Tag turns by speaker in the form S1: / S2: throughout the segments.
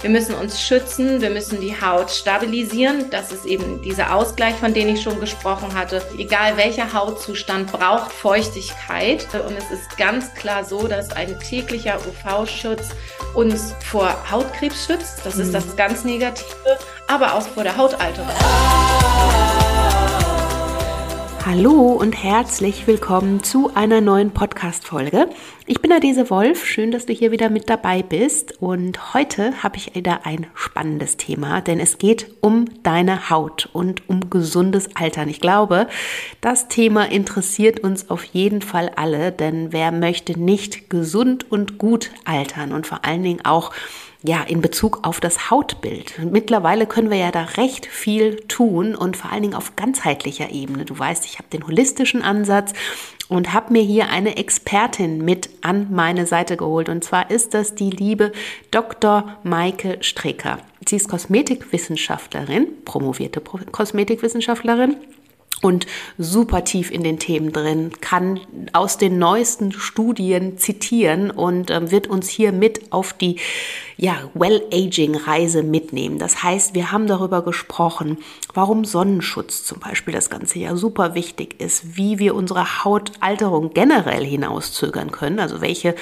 S1: Wir müssen uns schützen, wir müssen die Haut stabilisieren. Das ist eben dieser Ausgleich, von dem ich schon gesprochen hatte. Egal welcher Hautzustand braucht Feuchtigkeit. Und es ist ganz klar so, dass ein täglicher UV-Schutz uns vor Hautkrebs schützt. Das ist mhm. das ganz Negative, aber auch vor der Hautalterung.
S2: Hallo und herzlich willkommen zu einer neuen Podcast-Folge. Ich bin Adese Wolf, schön, dass du hier wieder mit dabei bist. Und heute habe ich wieder ein spannendes Thema, denn es geht um deine Haut und um gesundes Altern. Ich glaube, das Thema interessiert uns auf jeden Fall alle, denn wer möchte nicht gesund und gut altern und vor allen Dingen auch ja, in Bezug auf das Hautbild. Mittlerweile können wir ja da recht viel tun und vor allen Dingen auf ganzheitlicher Ebene. Du weißt, ich habe den holistischen Ansatz und habe mir hier eine Expertin mit an meine Seite geholt. Und zwar ist das die liebe Dr. Maike Strecker. Sie ist Kosmetikwissenschaftlerin, promovierte Kosmetikwissenschaftlerin und super tief in den Themen drin, kann aus den neuesten Studien zitieren und äh, wird uns hier mit auf die ja, Well-Aging-Reise mitnehmen. Das heißt, wir haben darüber gesprochen, warum Sonnenschutz zum Beispiel das ganze Jahr super wichtig ist, wie wir unsere Hautalterung generell hinauszögern können, also welche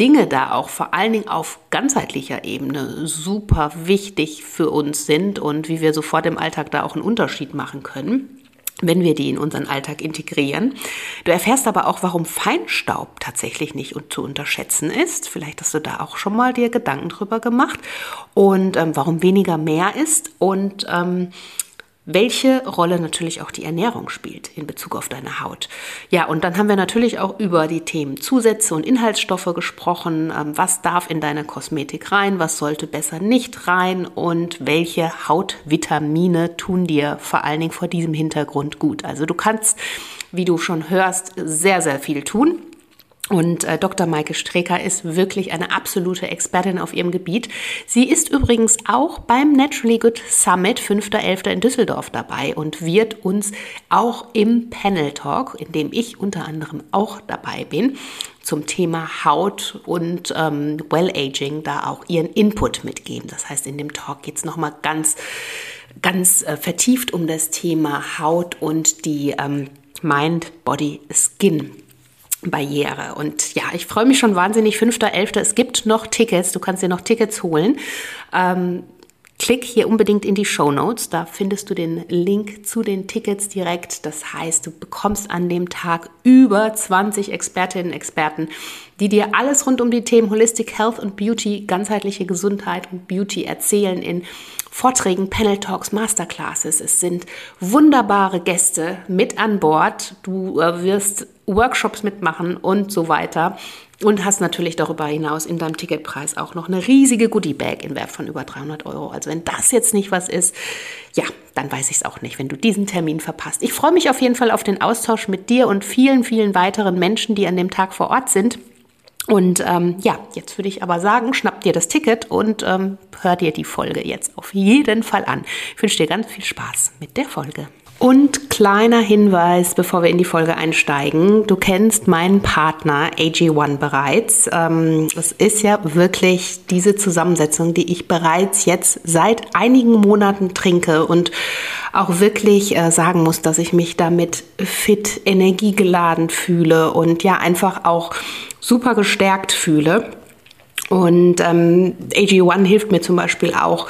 S2: Dinge da auch vor allen Dingen auf ganzheitlicher Ebene super wichtig für uns sind und wie wir sofort im Alltag da auch einen Unterschied machen können wenn wir die in unseren Alltag integrieren. Du erfährst aber auch, warum Feinstaub tatsächlich nicht zu unterschätzen ist. Vielleicht hast du da auch schon mal dir Gedanken drüber gemacht und ähm, warum weniger mehr ist und ähm, welche Rolle natürlich auch die Ernährung spielt in Bezug auf deine Haut. Ja, und dann haben wir natürlich auch über die Themen Zusätze und Inhaltsstoffe gesprochen. Ähm, was darf in deine Kosmetik rein? Was sollte besser nicht rein? Und welche Hautvitamine tun dir vor allen Dingen vor diesem Hintergrund gut? Also du kannst, wie du schon hörst, sehr, sehr viel tun. Und äh, Dr. Maike Streker ist wirklich eine absolute Expertin auf ihrem Gebiet. Sie ist übrigens auch beim Naturally Good Summit 5.11. in Düsseldorf dabei und wird uns auch im Panel Talk, in dem ich unter anderem auch dabei bin, zum Thema Haut und ähm, Well-Aging da auch ihren Input mitgeben. Das heißt, in dem Talk geht es nochmal ganz, ganz äh, vertieft um das Thema Haut und die ähm, Mind, Body, Skin Barriere. Und ja, ich freue mich schon wahnsinnig. 5.11. Es gibt noch Tickets. Du kannst dir noch Tickets holen. Ähm, klick hier unbedingt in die Show Notes. Da findest du den Link zu den Tickets direkt. Das heißt, du bekommst an dem Tag über 20 Expertinnen und Experten, die dir alles rund um die Themen Holistic Health und Beauty, ganzheitliche Gesundheit und Beauty erzählen in Vorträgen, Panel Talks, Masterclasses. Es sind wunderbare Gäste mit an Bord. Du äh, wirst Workshops mitmachen und so weiter. Und hast natürlich darüber hinaus in deinem Ticketpreis auch noch eine riesige Goodie-Bag in Wert von über 300 Euro. Also wenn das jetzt nicht was ist, ja, dann weiß ich es auch nicht, wenn du diesen Termin verpasst. Ich freue mich auf jeden Fall auf den Austausch mit dir und vielen, vielen weiteren Menschen, die an dem Tag vor Ort sind. Und ähm, ja, jetzt würde ich aber sagen, schnapp dir das Ticket und ähm, hör dir die Folge jetzt auf jeden Fall an. Ich wünsche dir ganz viel Spaß mit der Folge. Und kleiner Hinweis, bevor wir in die Folge einsteigen. Du kennst meinen Partner AG1 bereits. Ähm, es ist ja wirklich diese Zusammensetzung, die ich bereits jetzt seit einigen Monaten trinke und auch wirklich äh, sagen muss, dass ich mich damit fit, energiegeladen fühle und ja einfach auch super gestärkt fühle. Und ähm, AG1 hilft mir zum Beispiel auch,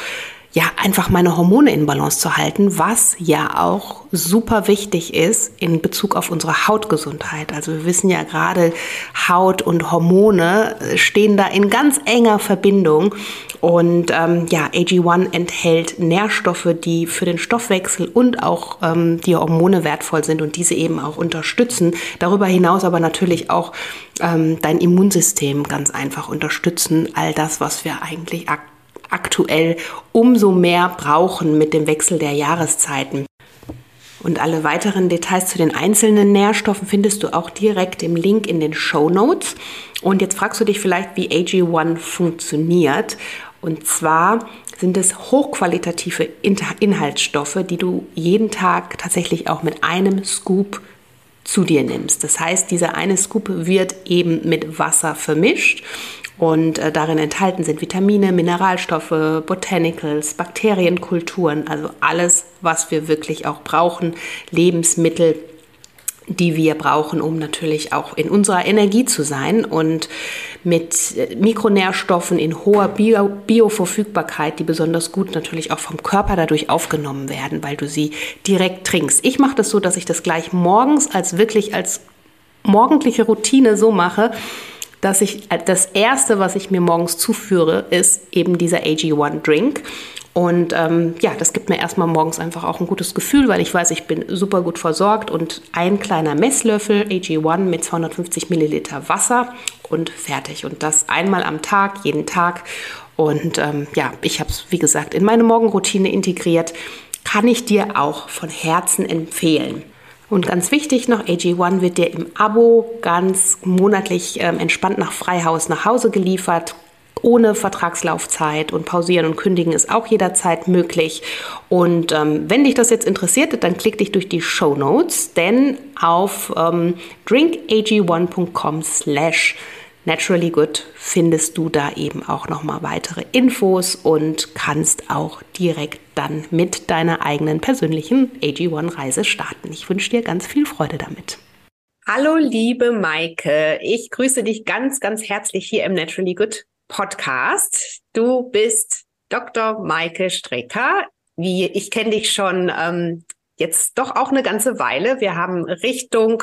S2: ja, einfach meine Hormone in Balance zu halten, was ja auch super wichtig ist in Bezug auf unsere Hautgesundheit. Also wir wissen ja gerade, Haut und Hormone stehen da in ganz enger Verbindung. Und ähm, ja, AG1 enthält Nährstoffe, die für den Stoffwechsel und auch ähm, die Hormone wertvoll sind und diese eben auch unterstützen. Darüber hinaus aber natürlich auch ähm, dein Immunsystem ganz einfach unterstützen. All das, was wir eigentlich aktuell aktuell umso mehr brauchen mit dem Wechsel der Jahreszeiten. Und alle weiteren Details zu den einzelnen Nährstoffen findest du auch direkt im Link in den Show Notes. Und jetzt fragst du dich vielleicht, wie AG1 funktioniert. Und zwar sind es hochqualitative Inhaltsstoffe, die du jeden Tag tatsächlich auch mit einem Scoop zu dir nimmst. Das heißt, dieser eine Scoop wird eben mit Wasser vermischt Und äh, darin enthalten sind Vitamine, Mineralstoffe, Botanicals, Bakterienkulturen, also alles, was wir wirklich auch brauchen, Lebensmittel die wir brauchen, um natürlich auch in unserer Energie zu sein und mit äh, Mikronährstoffen in hoher Bio Bioverfügbarkeit, die besonders gut natürlich auch vom Körper dadurch aufgenommen werden, weil du sie direkt trinkst. Ich mache das so, dass ich das gleich morgens als wirklich als morgendliche Routine so mache, dass ich das erste, was ich mir morgens zuführe, ist eben dieser AG1 Drink. Und ähm, ja, das gibt mir erstmal morgens einfach auch ein gutes Gefühl, weil ich weiß, ich bin super gut versorgt und ein kleiner Messlöffel AG1 mit 250 Milliliter Wasser und fertig. Und das einmal am Tag, jeden Tag. Und ähm, ja, ich habe es, wie gesagt, in meine Morgenroutine integriert. Kann ich dir auch von Herzen empfehlen. Und ganz wichtig noch, AG1 wird dir im Abo ganz monatlich ähm, entspannt nach Freihaus nach Hause geliefert ohne Vertragslaufzeit und pausieren und kündigen ist auch jederzeit möglich. Und ähm, wenn dich das jetzt interessiert, dann klick dich durch die Show Notes, denn auf ähm, drinkag1.com slash Naturally Good findest du da eben auch nochmal weitere Infos und kannst auch direkt dann mit deiner eigenen persönlichen AG1-Reise starten. Ich wünsche dir ganz viel Freude damit. Hallo, liebe Maike. Ich grüße dich ganz, ganz herzlich hier im Naturally Good Podcast. Du bist Dr. Maike Strecker. Wie ich kenne dich schon ähm, jetzt doch auch eine ganze Weile. Wir haben Richtung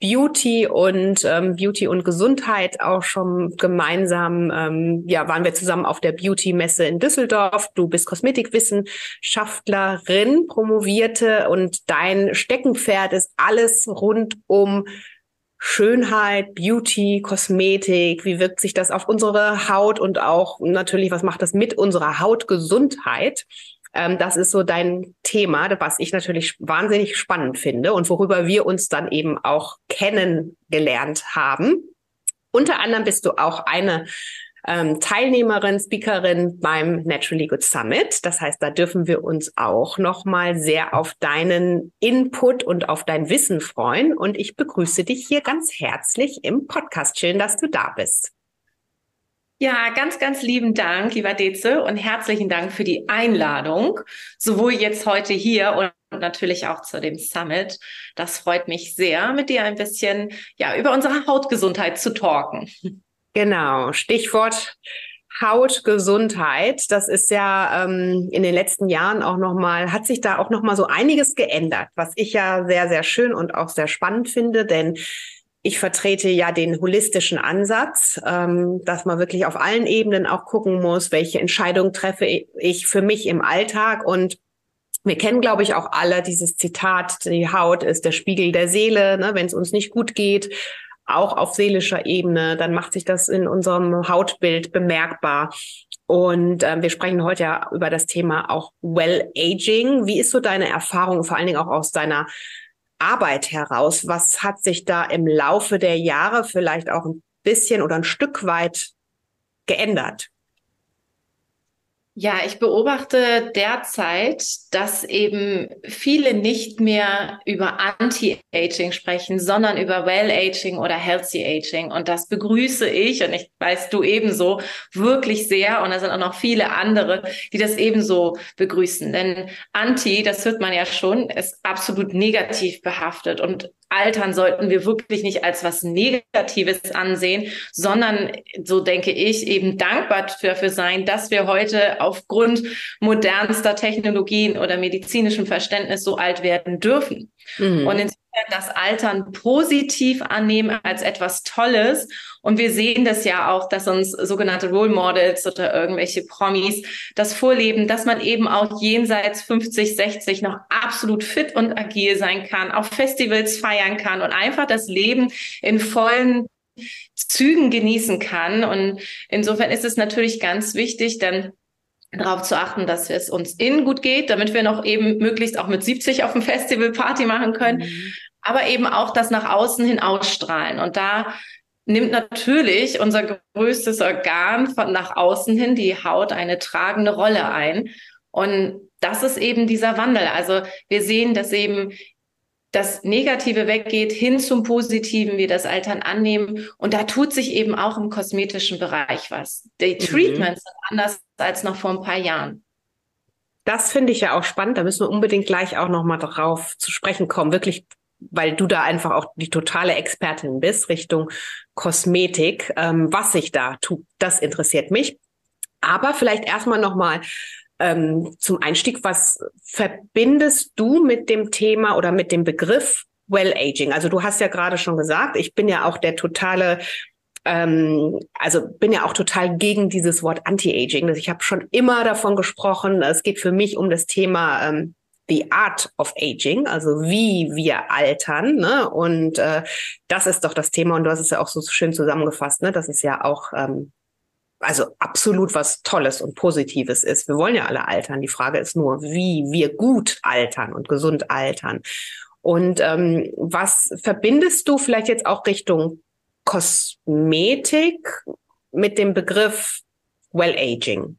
S2: Beauty und ähm, Beauty und Gesundheit auch schon gemeinsam, ähm, ja, waren wir zusammen auf der Beauty-Messe in Düsseldorf. Du bist Kosmetikwissenschaftlerin, promovierte und dein Steckenpferd ist alles rund um Schönheit, Beauty, Kosmetik, wie wirkt sich das auf unsere Haut und auch natürlich, was macht das mit unserer Hautgesundheit? Ähm, das ist so dein Thema, was ich natürlich wahnsinnig spannend finde und worüber wir uns dann eben auch kennengelernt haben. Unter anderem bist du auch eine ähm, Teilnehmerin, Speakerin beim Naturally Good Summit. Das heißt, da dürfen wir uns auch nochmal sehr auf deinen Input und auf dein Wissen freuen. Und ich begrüße dich hier ganz herzlich im Podcast. Schön, dass du da bist.
S1: Ja, ganz, ganz lieben Dank, lieber Deze, und herzlichen Dank für die Einladung, sowohl jetzt heute hier und natürlich auch zu dem Summit. Das freut mich sehr, mit dir ein bisschen ja über unsere Hautgesundheit zu talken.
S2: Genau, Stichwort Hautgesundheit. Das ist ja ähm, in den letzten Jahren auch noch mal hat sich da auch noch mal so einiges geändert, was ich ja sehr sehr schön und auch sehr spannend finde, denn ich vertrete ja den holistischen Ansatz, ähm, dass man wirklich auf allen Ebenen auch gucken muss, welche Entscheidungen treffe ich für mich im Alltag und wir kennen, glaube ich, auch alle dieses Zitat, die Haut ist der Spiegel der Seele. Ne? Wenn es uns nicht gut geht, auch auf seelischer Ebene, dann macht sich das in unserem Hautbild bemerkbar. Und äh, wir sprechen heute ja über das Thema auch Well-Aging. Wie ist so deine Erfahrung, vor allen Dingen auch aus deiner Arbeit heraus? Was hat sich da im Laufe der Jahre vielleicht auch ein bisschen oder ein Stück weit geändert?
S1: Ja, ich beobachte derzeit, dass eben viele nicht mehr über Anti-Aging sprechen, sondern über Well-Aging oder Healthy Aging. Und das begrüße ich und ich weiß du ebenso wirklich sehr. Und da sind auch noch viele andere, die das ebenso begrüßen. Denn Anti, das hört man ja schon, ist absolut negativ behaftet. Und Altern sollten wir wirklich nicht als was Negatives ansehen, sondern, so denke ich, eben dankbar dafür sein, dass wir heute aufgrund modernster Technologien oder medizinischem Verständnis so alt werden dürfen. Mhm. Und das Altern positiv annehmen als etwas Tolles. Und wir sehen das ja auch, dass uns sogenannte Role Models oder irgendwelche Promis das vorleben, dass man eben auch jenseits 50, 60 noch absolut fit und agil sein kann, auf Festivals feiern kann und einfach das Leben in vollen Zügen genießen kann. Und insofern ist es natürlich ganz wichtig, dann darauf zu achten, dass es uns innen gut geht, damit wir noch eben möglichst auch mit 70 auf dem Festival Party machen können, mhm. aber eben auch das nach außen hin ausstrahlen. Und da nimmt natürlich unser größtes Organ von nach außen hin, die Haut, eine tragende Rolle ein. Und das ist eben dieser Wandel. Also wir sehen, dass eben das Negative weggeht, hin zum Positiven, wir das Altern annehmen. Und da tut sich eben auch im kosmetischen Bereich was. Die mhm. Treatments sind anders als noch vor ein paar Jahren.
S2: Das finde ich ja auch spannend. Da müssen wir unbedingt gleich auch noch mal drauf zu sprechen kommen. Wirklich, weil du da einfach auch die totale Expertin bist Richtung Kosmetik. Ähm, was sich da tut, das interessiert mich. Aber vielleicht erstmal noch mal ähm, zum Einstieg, was verbindest du mit dem Thema oder mit dem Begriff Well Aging? Also du hast ja gerade schon gesagt, ich bin ja auch der totale ähm, also bin ja auch total gegen dieses Wort Anti-Aging. Ich habe schon immer davon gesprochen. Es geht für mich um das Thema ähm, The Art of Aging, also wie wir altern. Ne? Und äh, das ist doch das Thema. Und du hast es ja auch so schön zusammengefasst. Ne? Das ist ja auch ähm, also absolut was Tolles und Positives ist. Wir wollen ja alle altern. Die Frage ist nur, wie wir gut altern und gesund altern. Und ähm, was verbindest du vielleicht jetzt auch Richtung Kosmetik mit dem Begriff Well Aging?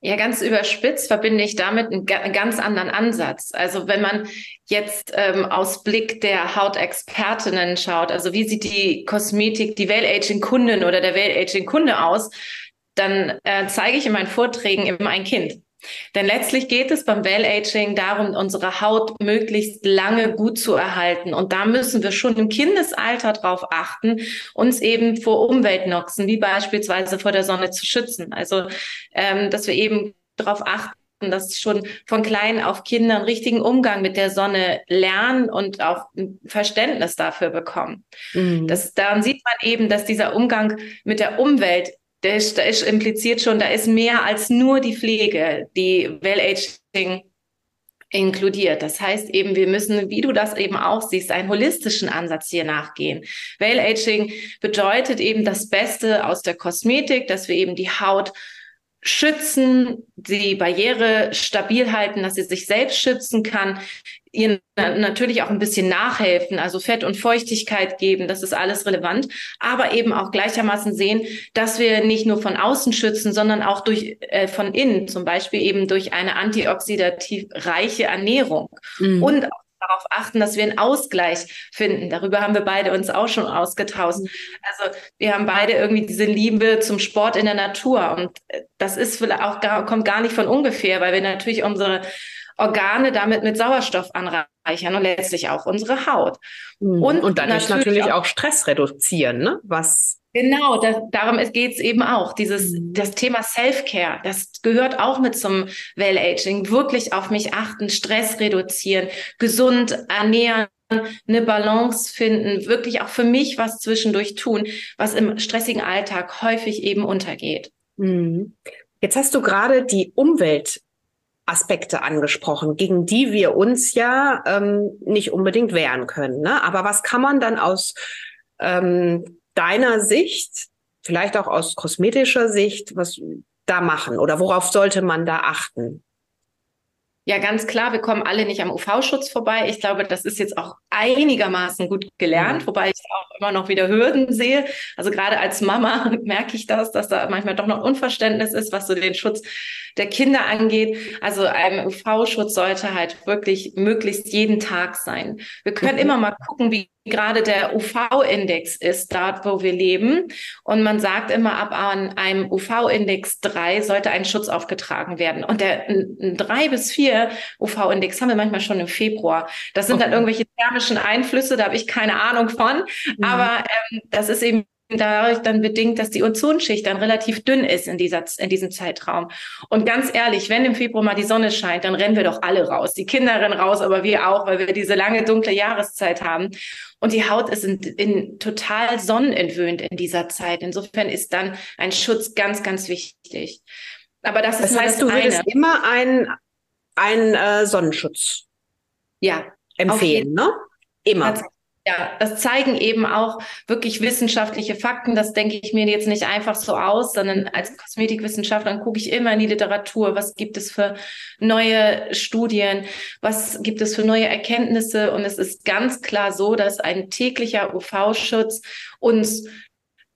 S1: Ja, ganz überspitzt verbinde ich damit einen, ganz anderen Ansatz. Also wenn man jetzt ähm, aus Blick der Hautexpertinnen schaut, also wie sieht die Kosmetik, die Well-Aging-Kundin oder der Well-Aging-Kunde aus, dann äh, zeige ich in meinen Vorträgen immer ein Kind. Denn letztlich geht es beim Well-Aging darum, unsere Haut möglichst lange gut zu erhalten. Und da müssen wir schon im Kindesalter darauf achten, uns eben vor Umweltnoxen, wie beispielsweise vor der Sonne zu schützen. Also, ähm, dass wir eben darauf achten, dass schon von klein auf Kinder einen richtigen Umgang mit der Sonne lernen und auch ein Verständnis dafür bekommen. Mhm. Das, daran sieht man eben, dass dieser Umgang mit der Umwelt da ist, da ist impliziert schon, da ist mehr als nur die Pflege, die Well-Aging inkludiert. Das heißt eben, wir müssen, wie du das eben auch siehst, einen holistischen Ansatz hier nachgehen. Well-Aging bedeutet eben das Beste aus der Kosmetik, dass wir eben die Haut schützen, die Barriere stabil halten, dass sie sich selbst schützen kann, ihr natürlich auch ein bisschen nachhelfen, also Fett und Feuchtigkeit geben, das ist alles relevant, aber eben auch gleichermaßen sehen, dass wir nicht nur von außen schützen, sondern auch durch äh, von innen, zum Beispiel eben durch eine antioxidativ reiche Ernährung mhm. und auch darauf achten, dass wir einen Ausgleich finden. Darüber haben wir beide uns auch schon ausgetauscht. Also wir haben beide irgendwie diese Liebe zum Sport in der Natur und äh, das ist vielleicht auch gar, kommt gar nicht von ungefähr, weil wir natürlich unsere Organe damit mit Sauerstoff anreichern und letztlich auch unsere Haut.
S2: Mhm. Und, und dadurch natürlich, natürlich auch, Stress reduzieren, ne? Was
S1: Genau, das, darum geht es eben auch. Dieses, mhm. das Thema Self-Care, das gehört auch mit zum Well-Aging. Wirklich auf mich achten, Stress reduzieren, gesund ernähren, eine Balance finden, wirklich auch für mich was zwischendurch tun, was im stressigen Alltag häufig eben untergeht.
S2: Mhm. Jetzt hast du gerade die Umwelt Aspekte angesprochen, gegen die wir uns ja ähm, nicht unbedingt wehren können. Ne? Aber was kann man dann aus ähm, deiner Sicht, vielleicht auch aus kosmetischer Sicht, was da machen oder worauf sollte man da achten?
S1: Ja, ganz klar, wir kommen alle nicht am UV-Schutz vorbei. Ich glaube, das ist jetzt auch einigermaßen gut gelernt, mhm. wobei ich auch immer noch wieder Hürden sehe. Also gerade als Mama merke ich das, dass da manchmal doch noch Unverständnis ist, was so den Schutz der Kinder angeht. Also ein UV-Schutz sollte halt wirklich möglichst jeden Tag sein. Wir können mhm. immer mal gucken, wie gerade der UV-Index ist, dort wo wir leben. Und man sagt immer, ab an einem UV-Index 3 sollte ein Schutz aufgetragen werden. Und der 3 bis 4 UV-Index haben wir manchmal schon im Februar. Das sind okay. dann irgendwelche thermischen Einflüsse, da habe ich keine Ahnung von. Mhm. Aber ähm, das ist eben dadurch dann bedingt, dass die Ozonschicht dann relativ dünn ist in, dieser, in diesem Zeitraum. Und ganz ehrlich, wenn im Februar mal die Sonne scheint, dann rennen wir doch alle raus. Die Kinder rennen raus, aber wir auch, weil wir diese lange dunkle Jahreszeit haben. Und die Haut ist in, in total sonnenentwöhnt in dieser Zeit. Insofern ist dann ein Schutz ganz, ganz wichtig.
S2: Aber das, das ist heißt, das du würdest eine. immer einen, einen äh, Sonnenschutz
S1: ja,
S2: empfehlen, ne? Immer.
S1: Ja, das zeigen eben auch wirklich wissenschaftliche Fakten. Das denke ich mir jetzt nicht einfach so aus, sondern als Kosmetikwissenschaftler gucke ich immer in die Literatur. Was gibt es für neue Studien? Was gibt es für neue Erkenntnisse? Und es ist ganz klar so, dass ein täglicher UV-Schutz uns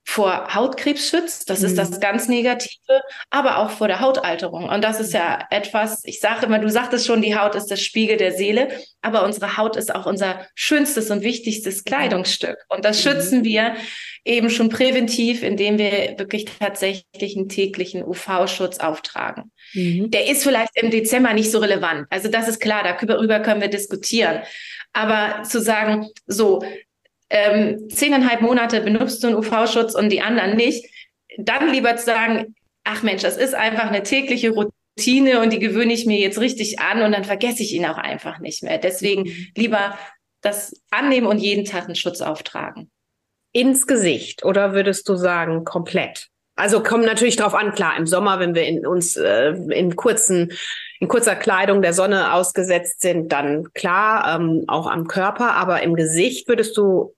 S1: vor Hautkrebs schützt. Das mhm. ist das mhm. ganz Negative, aber auch vor der Hautalterung. Und das ist ja etwas, ich sage immer, du sagtest schon, die Haut ist der Spiegel der Seele, aber unsere Haut ist auch unser schönstes und wichtigstes Kleidungsstück. Und das mhm. schützen wir eben schon präventiv, indem wir wirklich tatsächlich einen täglichen UV-Schutz auftragen. Mhm. Der ist vielleicht im Dezember nicht so relevant. Also das ist klar, darüber können wir diskutieren. Aber zu sagen, so, ähm, zehneinhalb Monate benutzt du einen UV-Schutz und die anderen nicht, dann lieber zu sagen, ach Mensch, das ist einfach eine tägliche Routine und die gewöhne ich mir jetzt richtig an und dann vergesse ich ihn auch einfach nicht mehr. Deswegen mhm. lieber das annehmen und jeden Tag einen Schutz auftragen.
S2: Ins Gesicht oder würdest du sagen komplett? Also kommt natürlich drauf an, klar, im Sommer, wenn wir in uns äh, in kurzen, in kurzer Kleidung der Sonne ausgesetzt sind, dann klar, ähm, auch am Körper, aber im Gesicht würdest du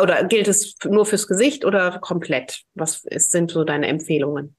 S2: oder gilt es nur fürs Gesicht oder komplett? Was ist, sind so deine Empfehlungen?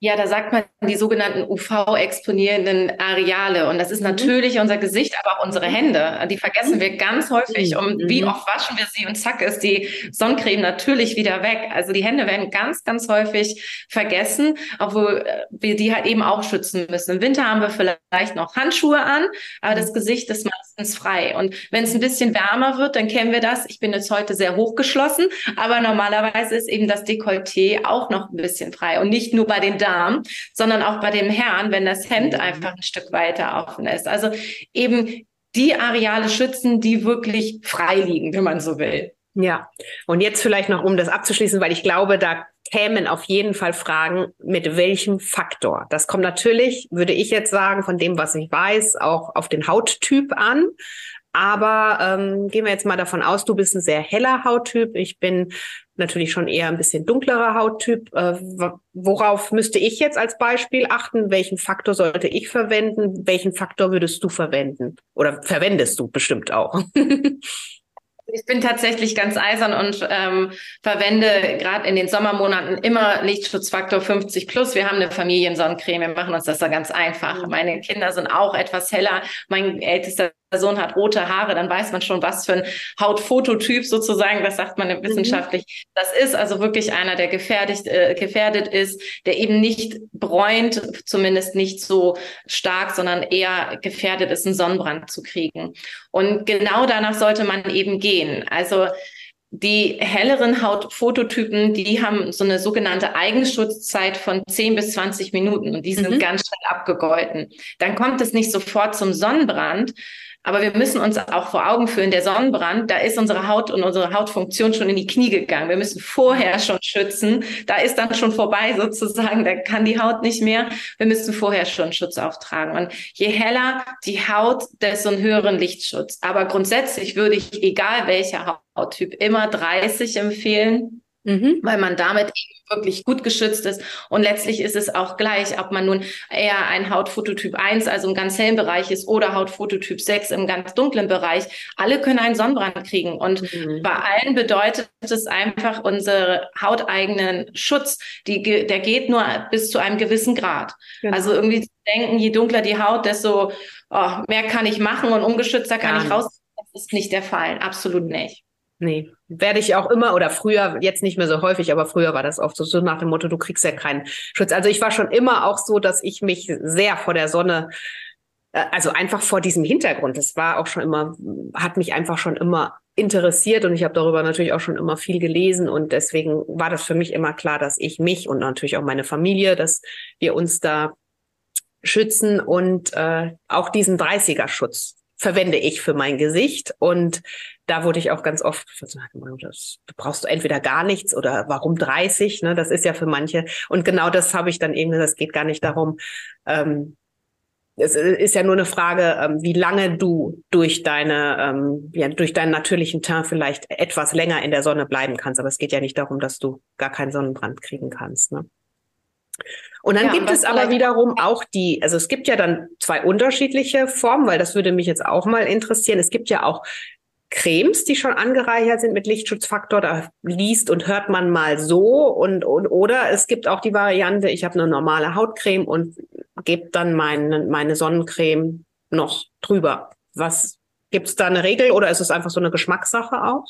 S1: Ja, da sagt man die sogenannten UV-exponierenden Areale. Und das ist mhm. natürlich unser Gesicht, aber auch unsere Hände. Die vergessen wir ganz häufig. Und wie mhm. oft waschen wir sie und zack ist die Sonnencreme natürlich wieder weg. Also die Hände werden ganz, ganz häufig vergessen, obwohl äh, wir die halt eben auch schützen müssen. Im Winter haben wir vielleicht noch Handschuhe an, aber das Gesicht ist meistens frei. Und wenn es ein bisschen wärmer wird, dann kennen wir das. Ich bin jetzt heute sehr hochgeschlossen, aber normalerweise ist eben das Dekolleté auch noch ein bisschen frei. Und nicht nur bei den Darm, sondern auch bei dem Herrn, wenn das Hemd mhm. einfach ein Stück weiter offen ist. Also eben die Areale schützen, die wirklich frei liegen, wenn man so will.
S2: Ja, und jetzt vielleicht noch, um das abzuschließen, weil ich glaube, da kämen auf jeden Fall Fragen, mit welchem Faktor. Das kommt natürlich, würde ich jetzt sagen, von dem, was ich weiß, auch auf den Hauttyp an. Aber ähm, gehen wir jetzt mal davon aus, du bist ein sehr heller Hauttyp. Ich bin natürlich schon eher ein bisschen dunklerer Hauttyp. Äh, worauf müsste ich jetzt als Beispiel achten? Welchen Faktor sollte ich verwenden? Welchen Faktor würdest du verwenden? Oder verwendest du bestimmt auch?
S1: Ich bin tatsächlich ganz eisern und ähm, verwende gerade in den Sommermonaten immer Lichtschutzfaktor 50 plus. Wir haben eine Familiensonnencreme, wir machen uns das da ganz einfach. Mhm. Meine Kinder sind auch etwas heller. Mein ältester Sohn hat rote Haare, dann weiß man schon, was für ein Hautfototyp sozusagen, das sagt man mhm. wissenschaftlich, das ist. Also wirklich einer, der gefährdet, äh, gefährdet ist, der eben nicht bräunt, zumindest nicht so stark, sondern eher gefährdet ist, einen Sonnenbrand zu kriegen. Und genau danach sollte man eben gehen. Also die helleren Hautfototypen, die haben so eine sogenannte Eigenschutzzeit von 10 bis 20 Minuten und die sind mhm. ganz schnell abgegolten. Dann kommt es nicht sofort zum Sonnenbrand, aber wir müssen uns auch vor Augen führen, der Sonnenbrand, da ist unsere Haut und unsere Hautfunktion schon in die Knie gegangen. Wir müssen vorher schon schützen. Da ist dann schon vorbei sozusagen. Da kann die Haut nicht mehr. Wir müssen vorher schon Schutz auftragen. Und je heller die Haut, desto einen höheren Lichtschutz. Aber grundsätzlich würde ich, egal welcher Hauttyp, immer 30 empfehlen Mhm. weil man damit wirklich gut geschützt ist. Und letztlich ist es auch gleich, ob man nun eher ein Hautfototyp 1, also im ganz hellen Bereich ist, oder Hautfototyp 6 im ganz dunklen Bereich. Alle können einen Sonnenbrand kriegen. Und mhm. bei allen bedeutet es einfach unsere hauteigenen Schutz, die, der geht nur bis zu einem gewissen Grad. Genau. Also irgendwie zu denken, je dunkler die Haut, desto oh, mehr kann ich machen und ungeschützter kann Gar ich raus. Das ist nicht der Fall. Absolut nicht.
S2: Nee, werde ich auch immer oder früher, jetzt nicht mehr so häufig, aber früher war das oft so, so nach dem Motto, du kriegst ja keinen Schutz. Also ich war schon immer auch so, dass ich mich sehr vor der Sonne, äh, also einfach vor diesem Hintergrund, das war auch schon immer, hat mich einfach schon immer interessiert und ich habe darüber natürlich auch schon immer viel gelesen und deswegen war das für mich immer klar, dass ich mich und natürlich auch meine Familie, dass wir uns da schützen und äh, auch diesen 30er-Schutz verwende ich für mein Gesicht. Und da wurde ich auch ganz oft gesagt, das brauchst du entweder gar nichts oder warum 30? Ne? Das ist ja für manche. Und genau das habe ich dann eben, das geht gar nicht darum, ähm, es ist ja nur eine Frage, ähm, wie lange du durch deine, ähm, ja, durch deinen natürlichen Teint vielleicht etwas länger in der Sonne bleiben kannst. Aber es geht ja nicht darum, dass du gar keinen Sonnenbrand kriegen kannst. Ne? Und dann ja, gibt es aber wiederum auch die, also es gibt ja dann zwei unterschiedliche Formen, weil das würde mich jetzt auch mal interessieren. Es gibt ja auch Cremes, die schon angereichert sind mit Lichtschutzfaktor. Da liest und hört man mal so und, und oder es gibt auch die Variante, ich habe eine normale Hautcreme und gebe dann meine, meine Sonnencreme noch drüber. Was gibt es da eine Regel oder ist es einfach so eine Geschmackssache auch?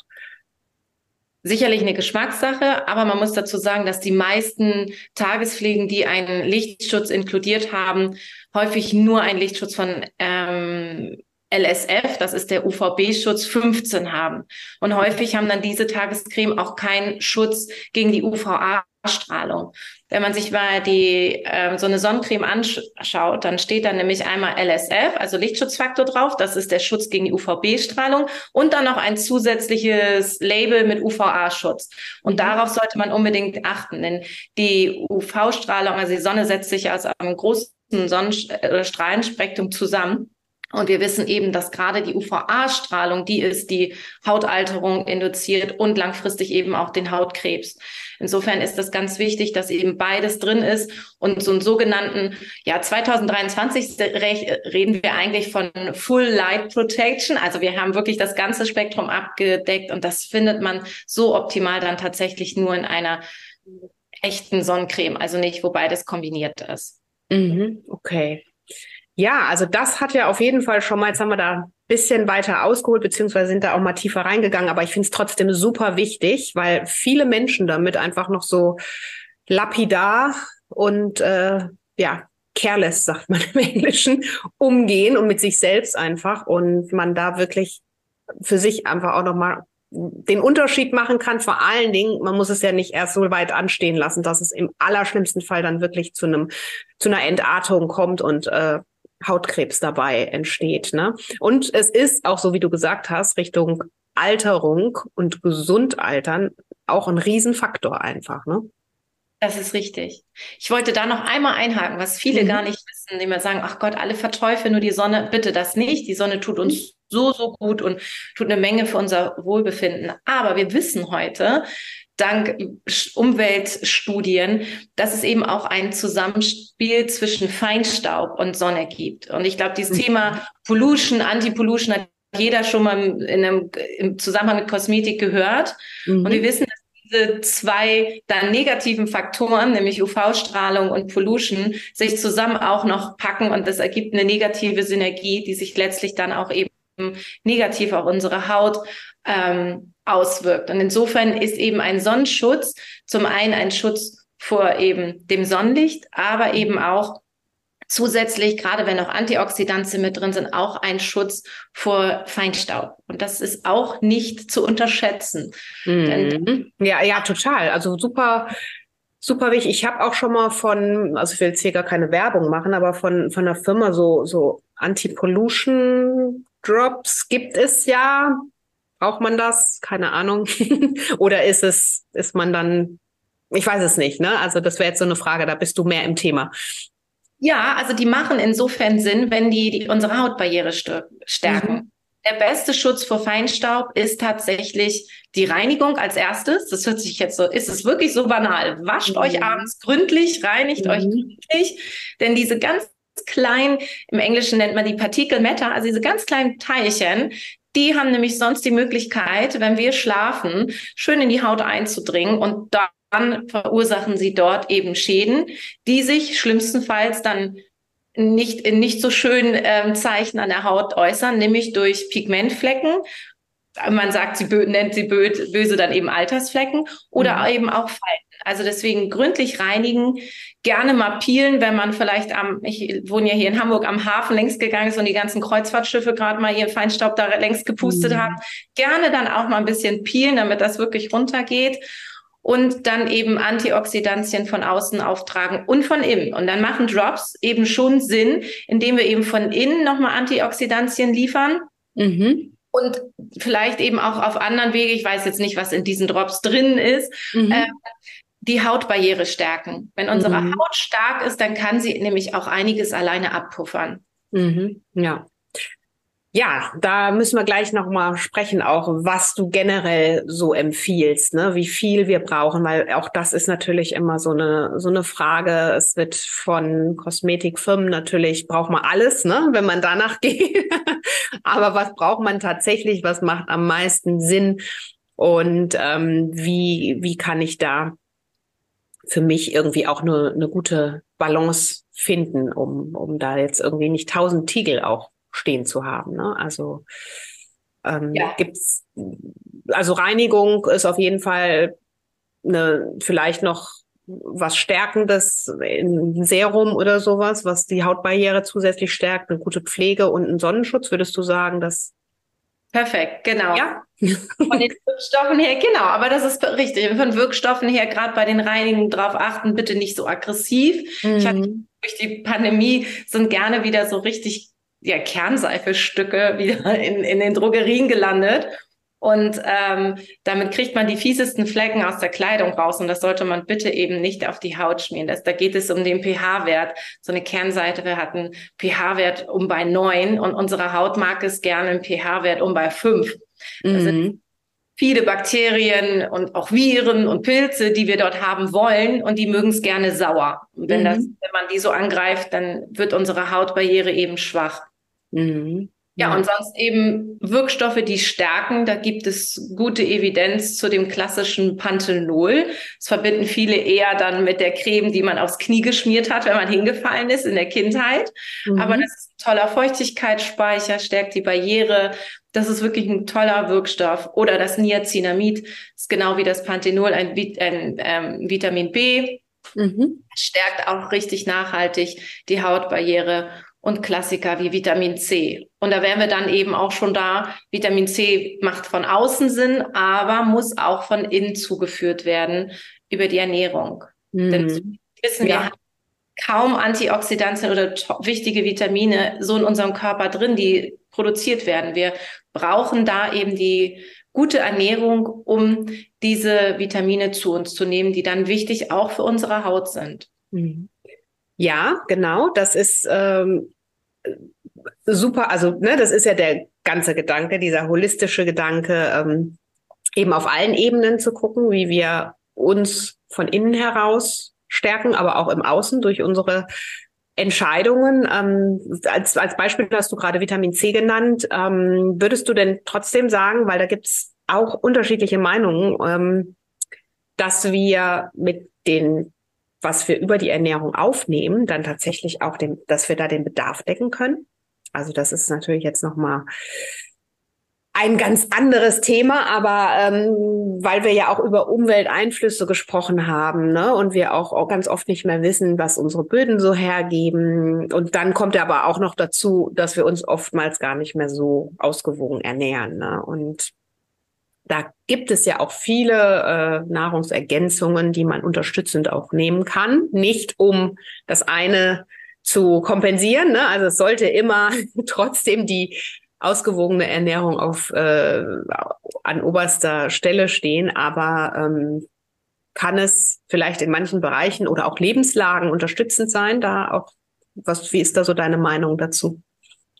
S1: sicherlich eine Geschmackssache, aber man muss dazu sagen, dass die meisten Tagespflegen, die einen Lichtschutz inkludiert haben, häufig nur einen Lichtschutz von ähm, LSF, das ist der UVB-Schutz 15 haben. Und häufig haben dann diese Tagescreme auch keinen Schutz gegen die UVA-Strahlung. Wenn man sich mal die ähm, so eine Sonnencreme anschaut, dann steht da nämlich einmal LSF, also Lichtschutzfaktor drauf, das ist der Schutz gegen die UVB-Strahlung und dann noch ein zusätzliches Label mit UVA-Schutz. Und darauf sollte man unbedingt achten, denn die UV-Strahlung, also die Sonne setzt sich aus einem großen Sonnenstrahlenspektrum zusammen. Und wir wissen eben, dass gerade die UVA-Strahlung, die ist, die Hautalterung induziert und langfristig eben auch den Hautkrebs. Insofern ist das ganz wichtig, dass eben beides drin ist und so einen sogenannten, ja, 2023 reden wir eigentlich von Full Light Protection. Also wir haben wirklich das ganze Spektrum abgedeckt und das findet man so optimal dann tatsächlich nur in einer echten Sonnencreme, also nicht, wo beides kombiniert ist.
S2: Mhm, okay. Ja, also das hat ja auf jeden Fall schon mal, jetzt haben wir da ein bisschen weiter ausgeholt, beziehungsweise sind da auch mal tiefer reingegangen, aber ich finde es trotzdem super wichtig, weil viele Menschen damit einfach noch so lapidar und äh, ja, careless, sagt man im Englischen, umgehen und mit sich selbst einfach und man da wirklich für sich einfach auch nochmal den Unterschied machen kann. Vor allen Dingen, man muss es ja nicht erst so weit anstehen lassen, dass es im allerschlimmsten Fall dann wirklich zu einem zu einer Entartung kommt und äh, Hautkrebs dabei entsteht. Ne? Und es ist auch so, wie du gesagt hast, Richtung Alterung und Gesundaltern auch ein Riesenfaktor einfach. Ne?
S1: Das ist richtig. Ich wollte da noch einmal einhaken, was viele mhm. gar nicht wissen, die immer sagen, ach Gott, alle verteufeln nur die Sonne. Bitte das nicht. Die Sonne tut uns so, so gut und tut eine Menge für unser Wohlbefinden. Aber wir wissen heute, dank Umweltstudien, dass es eben auch ein Zusammenspiel zwischen Feinstaub und Sonne gibt. Und ich glaube, dieses mhm. Thema Pollution, Anti-Pollution hat jeder schon mal in einem, im Zusammenhang mit Kosmetik gehört. Mhm. Und wir wissen, dass diese zwei dann negativen Faktoren, nämlich UV-Strahlung und Pollution, sich zusammen auch noch packen und das ergibt eine negative Synergie, die sich letztlich dann auch eben negativ auf unsere Haut ähm, auswirkt. Und insofern ist eben ein Sonnenschutz zum einen ein Schutz vor eben dem Sonnenlicht, aber eben auch zusätzlich, gerade wenn auch Antioxidantien mit drin sind, auch ein Schutz vor Feinstaub. Und das ist auch nicht zu unterschätzen.
S2: Mhm. Ja, ja, total. Also super super wichtig. Ich habe auch schon mal von, also ich will jetzt hier gar keine Werbung machen, aber von, von einer Firma so, so Anti-Pollution Drops gibt es ja. Braucht man das? Keine Ahnung. Oder ist es, ist man dann, ich weiß es nicht, ne? Also das wäre jetzt so eine Frage, da bist du mehr im Thema.
S1: Ja, also die machen insofern Sinn, wenn die, die unsere Hautbarriere stärken. Mhm. Der beste Schutz vor Feinstaub ist tatsächlich die Reinigung als erstes. Das hört sich jetzt so, ist es wirklich so banal. Wascht mhm. euch abends gründlich, reinigt mhm. euch gründlich, denn diese ganz kleinen, im Englischen nennt man die Partikel Matter, also diese ganz kleinen Teilchen, die haben nämlich sonst die Möglichkeit, wenn wir schlafen, schön in die Haut einzudringen und dann verursachen sie dort eben Schäden, die sich schlimmstenfalls dann nicht in nicht so schönen ähm, Zeichen an der Haut äußern, nämlich durch Pigmentflecken. Man sagt, sie nennt sie böse dann eben Altersflecken oder mhm. eben auch Falten. Also deswegen gründlich reinigen, gerne mal peelen, wenn man vielleicht am, ich wohne ja hier in Hamburg, am Hafen längs gegangen ist und die ganzen Kreuzfahrtschiffe gerade mal ihren Feinstaub da längst gepustet mhm. haben. Gerne dann auch mal ein bisschen peelen, damit das wirklich runtergeht. Und dann eben Antioxidantien von außen auftragen und von innen. Und dann machen Drops eben schon Sinn, indem wir eben von innen nochmal Antioxidantien liefern. Mhm und vielleicht eben auch auf anderen Wege, ich weiß jetzt nicht, was in diesen Drops drin ist, mhm. äh, die Hautbarriere stärken. Wenn unsere mhm. Haut stark ist, dann kann sie nämlich auch einiges alleine abpuffern.
S2: Mhm. Ja. Ja, da müssen wir gleich nochmal sprechen, auch was du generell so empfiehlst, ne? wie viel wir brauchen, weil auch das ist natürlich immer so eine, so eine Frage. Es wird von Kosmetikfirmen natürlich, braucht man alles, ne? wenn man danach geht. Aber was braucht man tatsächlich? Was macht am meisten Sinn? Und ähm, wie, wie kann ich da für mich irgendwie auch eine, eine gute Balance finden, um, um da jetzt irgendwie nicht tausend Tiegel auch stehen zu haben. Ne? Also Ähm, ja. Gibt's, also Reinigung ist auf jeden Fall eine, vielleicht noch was Stärkendes, ein Serum oder sowas, was die Hautbarriere zusätzlich stärkt, eine gute Pflege und einen Sonnenschutz, würdest du sagen, dass
S1: Perfekt, genau. Ja. Von den Wirkstoffen her, genau, aber das ist richtig. Von Wirkstoffen her, gerade bei den Reinigungen drauf achten, bitte nicht so aggressiv. Mhm. Ich hatte, durch die Pandemie sind gerne wieder so richtig ja, Kernseifestücke wieder in, in den Drogerien gelandet. Und ähm, damit kriegt man die fiesesten Flecken aus der Kleidung raus. Und das sollte man bitte eben nicht auf die Haut schmieren. Das, da geht es um den pH-Wert. So eine Kernseite hat einen pH-Wert um bei neun und unsere Haut mag es gerne einen pH-Wert um bei fünf. Das mhm. sind viele Bakterien und auch Viren und Pilze, die wir dort haben wollen und die mögen es gerne sauer. Und wenn, mhm. das, wenn man die so angreift, dann wird unsere Hautbarriere eben schwach. Mhm. Ja, und sonst eben Wirkstoffe, die stärken. Da gibt es gute Evidenz zu dem klassischen Panthenol. Das verbinden viele eher dann mit der Creme, die man aufs Knie geschmiert hat, wenn man hingefallen ist in der Kindheit. Mhm. Aber das ist ein toller Feuchtigkeitsspeicher, stärkt die Barriere. Das ist wirklich ein toller Wirkstoff. Oder das Niacinamid ist genau wie das Panthenol ein, ein ähm, Vitamin B. Mhm. Stärkt auch richtig nachhaltig die Hautbarriere und Klassiker wie Vitamin C. Und da wären wir dann eben auch schon da. Vitamin C macht von außen Sinn, aber muss auch von innen zugeführt werden über die Ernährung. Mhm. Denn wissen ja. wir haben kaum Antioxidantien oder wichtige Vitamine so in unserem Körper drin, die produziert werden. Wir brauchen da eben die gute Ernährung, um diese Vitamine zu uns zu nehmen, die dann wichtig auch für unsere Haut sind.
S2: Mhm. Ja, genau. Das ist ähm, super, also ne, das ist ja der ganze Gedanke, dieser holistische Gedanke, ähm, eben auf allen Ebenen zu gucken, wie wir uns von innen heraus stärken, aber auch im Außen durch unsere Entscheidungen. Ähm, als, als Beispiel hast du gerade Vitamin C genannt. Ähm, würdest du denn trotzdem sagen, weil da gibt's auch unterschiedliche Meinungen, ähm, dass wir mit den was wir über die Ernährung aufnehmen, dann tatsächlich auch den, dass wir da den Bedarf decken können. Also das ist natürlich jetzt nochmal ein ganz anderes Thema, aber ähm, weil wir ja auch über Umwelteinflüsse gesprochen haben, ne, und wir auch, auch ganz oft nicht mehr wissen, was unsere Böden so hergeben. Und dann kommt aber auch noch dazu, dass wir uns oftmals gar nicht mehr so ausgewogen ernähren. Ne? Und da gibt es ja auch viele äh, Nahrungsergänzungen, die man unterstützend auch nehmen kann. Nicht um das eine zu kompensieren. Ne? Also es sollte immer trotzdem die ausgewogene Ernährung auf äh, an oberster Stelle stehen, aber ähm, kann es vielleicht in manchen Bereichen oder auch Lebenslagen unterstützend sein? Da auch was? Wie ist da so deine Meinung dazu?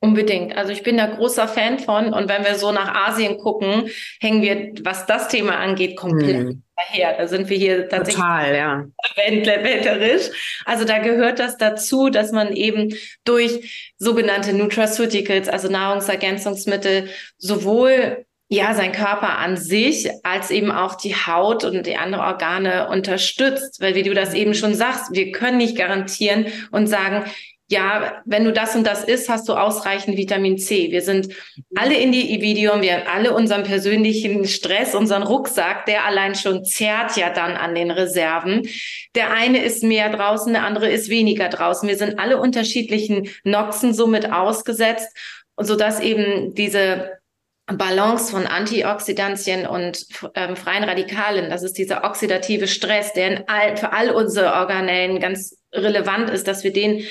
S1: Unbedingt. Also ich bin da großer Fan von. Und wenn wir so nach Asien gucken, hängen wir, was das Thema angeht, komplett hm. daher. Da sind wir hier tatsächlich Total, ja. wetterisch. Also da gehört das dazu, dass man eben durch sogenannte Nutraceuticals, also Nahrungsergänzungsmittel, sowohl ja, sein Körper an sich, als eben auch die Haut und die anderen Organe unterstützt. Weil wie du das eben schon sagst, wir können nicht garantieren und sagen, ja, wenn du das und das isst, hast du ausreichend Vitamin C. Wir sind alle Individuen, wir haben alle unseren persönlichen Stress, unseren Rucksack, der allein schon zerrt ja dann an den Reserven. Der eine ist mehr draußen, der andere ist weniger draußen. Wir sind alle unterschiedlichen Noxen somit ausgesetzt, sodass eben diese Balance von Antioxidantien und ähm, freien Radikalen, das ist dieser oxidative Stress, der in all, für all unsere Organellen ganz relevant ist, dass wir den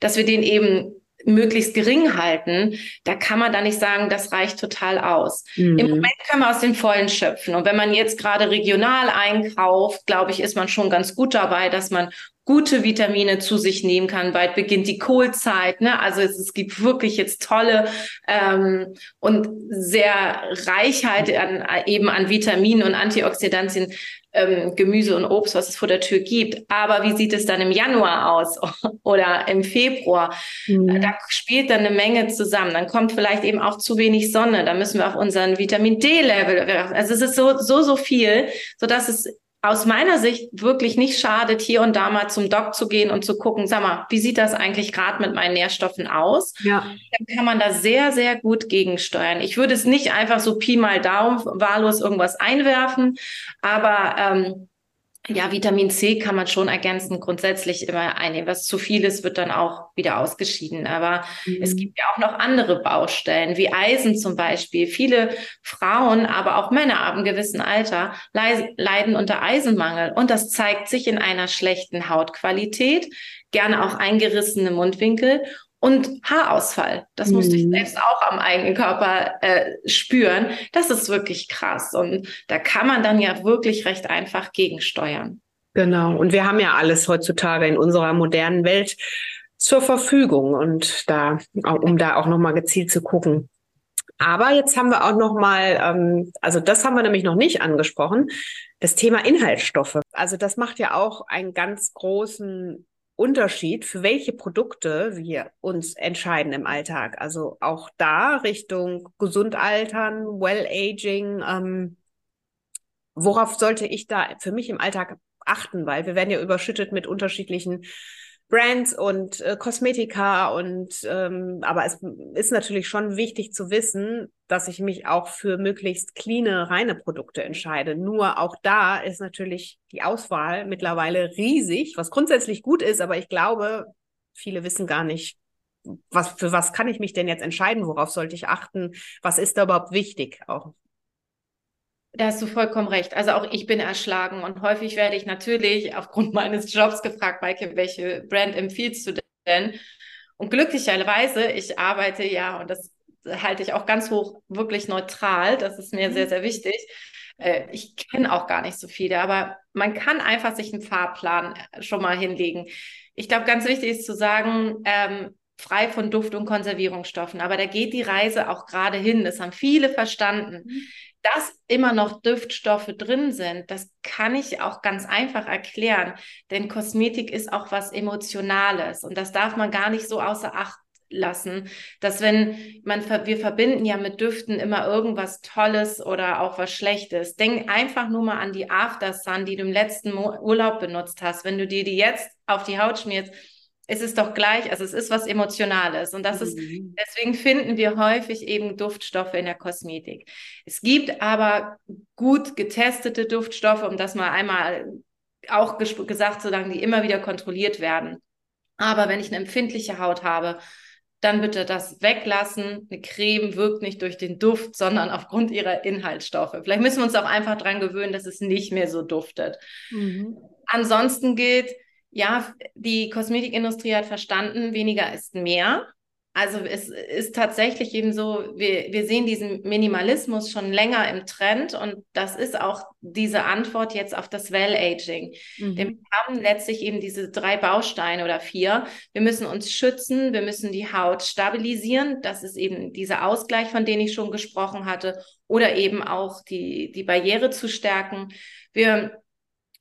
S1: dass wir den eben möglichst gering halten, da kann man da nicht sagen, das reicht total aus. Mhm. Im Moment können wir aus den Vollen schöpfen. Und wenn man jetzt gerade regional einkauft, glaube ich, ist man schon ganz gut dabei, dass man gute Vitamine zu sich nehmen kann. Bald beginnt die Kohlzeit. Ne? Also es, es gibt wirklich jetzt tolle ähm, und sehr Reichheit an, eben an Vitaminen und Antioxidantien, ähm, Gemüse und Obst, was es vor der Tür gibt. Aber wie sieht es dann im Januar aus oder im Februar? Mhm. Da spielt dann eine Menge zusammen. Dann kommt vielleicht eben auch zu wenig Sonne. Da müssen wir auf unseren Vitamin D-Level. Also es ist so, so, so viel, so dass es aus meiner Sicht wirklich nicht schadet, hier und da mal zum Doc zu gehen und zu gucken, sag mal, wie sieht das eigentlich gerade mit meinen Nährstoffen aus? Ja. Dann kann man da sehr, sehr gut gegensteuern. Ich würde es nicht einfach so Pi mal Daumen wahllos irgendwas einwerfen, aber ähm, ja, Vitamin C kann man schon ergänzen, grundsätzlich immer einnehmen. Was zu viel ist, wird dann auch wieder ausgeschieden. Aber mhm. es gibt ja auch noch andere Baustellen, wie Eisen zum Beispiel. Viele Frauen, aber auch Männer ab einem gewissen Alter leiden unter Eisenmangel. Und das zeigt sich in einer schlechten Hautqualität, gerne auch eingerissene Mundwinkel und Haarausfall. Das mhm. musste ich mhm. selbst auch am eigenen Körper äh, spüren. Das ist wirklich krass. Und da kann man dann ja wirklich recht einfach gegensteuern.
S2: Genau. Und wir haben ja alles heutzutage in unserer modernen Welt zur Verfügung und da, um da auch nochmal gezielt zu gucken. Aber jetzt haben wir auch nochmal, ähm, also das haben wir nämlich noch nicht angesprochen, das Thema Inhaltsstoffe. Also das macht ja auch einen ganz großen Unterschied, für welche Produkte wir uns entscheiden im Alltag. Also auch da Richtung gesund altern, well-aging. Ähm, worauf sollte ich da für mich im Alltag achten? Weil wir werden ja überschüttet mit unterschiedlichen Brands und äh, Kosmetika und ähm, aber es ist natürlich schon wichtig zu wissen, dass ich mich auch für möglichst clean, reine Produkte entscheide. Nur auch da ist natürlich die Auswahl mittlerweile riesig, was grundsätzlich gut ist, aber ich glaube, viele wissen gar nicht, was für was kann ich mich denn jetzt entscheiden, worauf sollte ich achten, was ist da überhaupt wichtig? Auch
S1: da hast du vollkommen recht. Also auch ich bin erschlagen und häufig werde ich natürlich aufgrund meines Jobs gefragt, Maike, welche Brand empfiehlst du denn? Und glücklicherweise, ich arbeite ja, und das halte ich auch ganz hoch, wirklich neutral. Das ist mir sehr, mhm. sehr wichtig. Äh, ich kenne auch gar nicht so viele, aber man kann einfach sich einen Fahrplan schon mal hinlegen. Ich glaube, ganz wichtig ist zu sagen, ähm, frei von Duft- und Konservierungsstoffen. Aber da geht die Reise auch gerade hin. Das haben viele verstanden. Dass immer noch Duftstoffe drin sind, das kann ich auch ganz einfach erklären. Denn Kosmetik ist auch was Emotionales und das darf man gar nicht so außer Acht lassen, dass wenn man, wir verbinden ja mit Düften immer irgendwas Tolles oder auch was Schlechtes. Denk einfach nur mal an die After Sun, die du im letzten Urlaub benutzt hast. Wenn du dir die jetzt auf die Haut schmierst, ist es doch gleich, also es ist was Emotionales. Und das mhm. ist, deswegen finden wir häufig eben Duftstoffe in der Kosmetik. Es gibt aber gut getestete Duftstoffe, um das mal einmal auch gesagt zu sagen, die immer wieder kontrolliert werden. Aber wenn ich eine empfindliche Haut habe, dann bitte das weglassen. Eine Creme wirkt nicht durch den Duft, sondern aufgrund ihrer Inhaltsstoffe. Vielleicht müssen wir uns auch einfach daran gewöhnen, dass es nicht mehr so duftet. Mhm. Ansonsten gilt, ja, die Kosmetikindustrie hat verstanden, weniger ist mehr. Also es ist tatsächlich eben so, wir, wir sehen diesen Minimalismus schon länger im Trend und das ist auch diese Antwort jetzt auf das Well-Aging. Mhm. Wir haben letztlich eben diese drei Bausteine oder vier. Wir müssen uns schützen, wir müssen die Haut stabilisieren. Das ist eben dieser Ausgleich, von dem ich schon gesprochen hatte, oder eben auch die, die Barriere zu stärken. Wir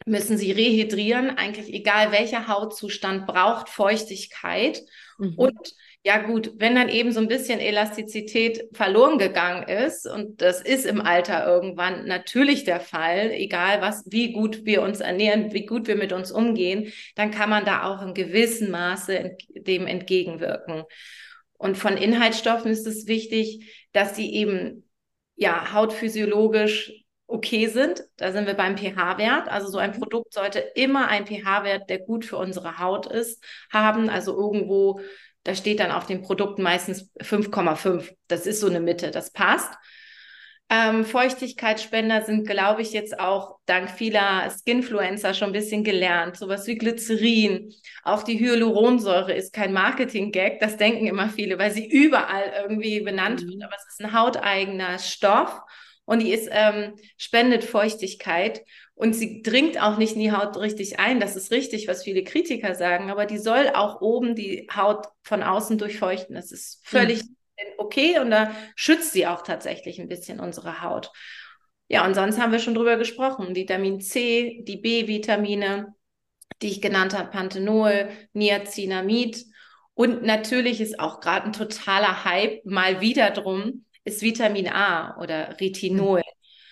S1: müssen sie rehydrieren. Eigentlich egal welcher Hautzustand braucht Feuchtigkeit. Mhm. Und ja gut, wenn dann eben so ein bisschen Elastizität verloren gegangen ist, und das ist im Alter irgendwann natürlich der Fall, egal was, wie gut wir uns ernähren, wie gut wir mit uns umgehen, dann kann man da auch in gewissem Maße dem entgegenwirken. Und von Inhaltsstoffen ist es wichtig, dass sie eben ja hautphysiologisch okay sind. Da sind wir beim pH-Wert. Also so ein mhm. Produkt sollte immer ein pH-Wert, der gut für unsere Haut ist, haben. Also irgendwo, da steht dann auf den Produkten meistens 5,5. Das ist so eine Mitte, das passt. Ähm, Feuchtigkeitsspender sind, glaube ich, jetzt auch dank vieler Skinfluencer schon ein bisschen gelernt. Sowas wie Glycerin. Auch die Hyaluronsäure ist kein Marketing-Gag. Das denken immer viele, weil sie überall irgendwie benannt mhm. wird. Aber es ist ein hauteigener Stoff und die ist, ähm, spendet Feuchtigkeit und sie dringt auch nicht in die Haut richtig ein. Das ist richtig, was viele Kritiker sagen, aber die soll auch oben die Haut von außen durchfeuchten. Das ist völlig mhm. okay und da schützt sie auch tatsächlich ein bisschen unsere Haut. Ja, und sonst haben wir schon drüber gesprochen. Vitamin C, die B-Vitamine, die ich genannt habe, Panthenol, Niacinamid. Und natürlich ist auch gerade ein totaler Hype mal wieder drum, ist Vitamin A oder Retinol.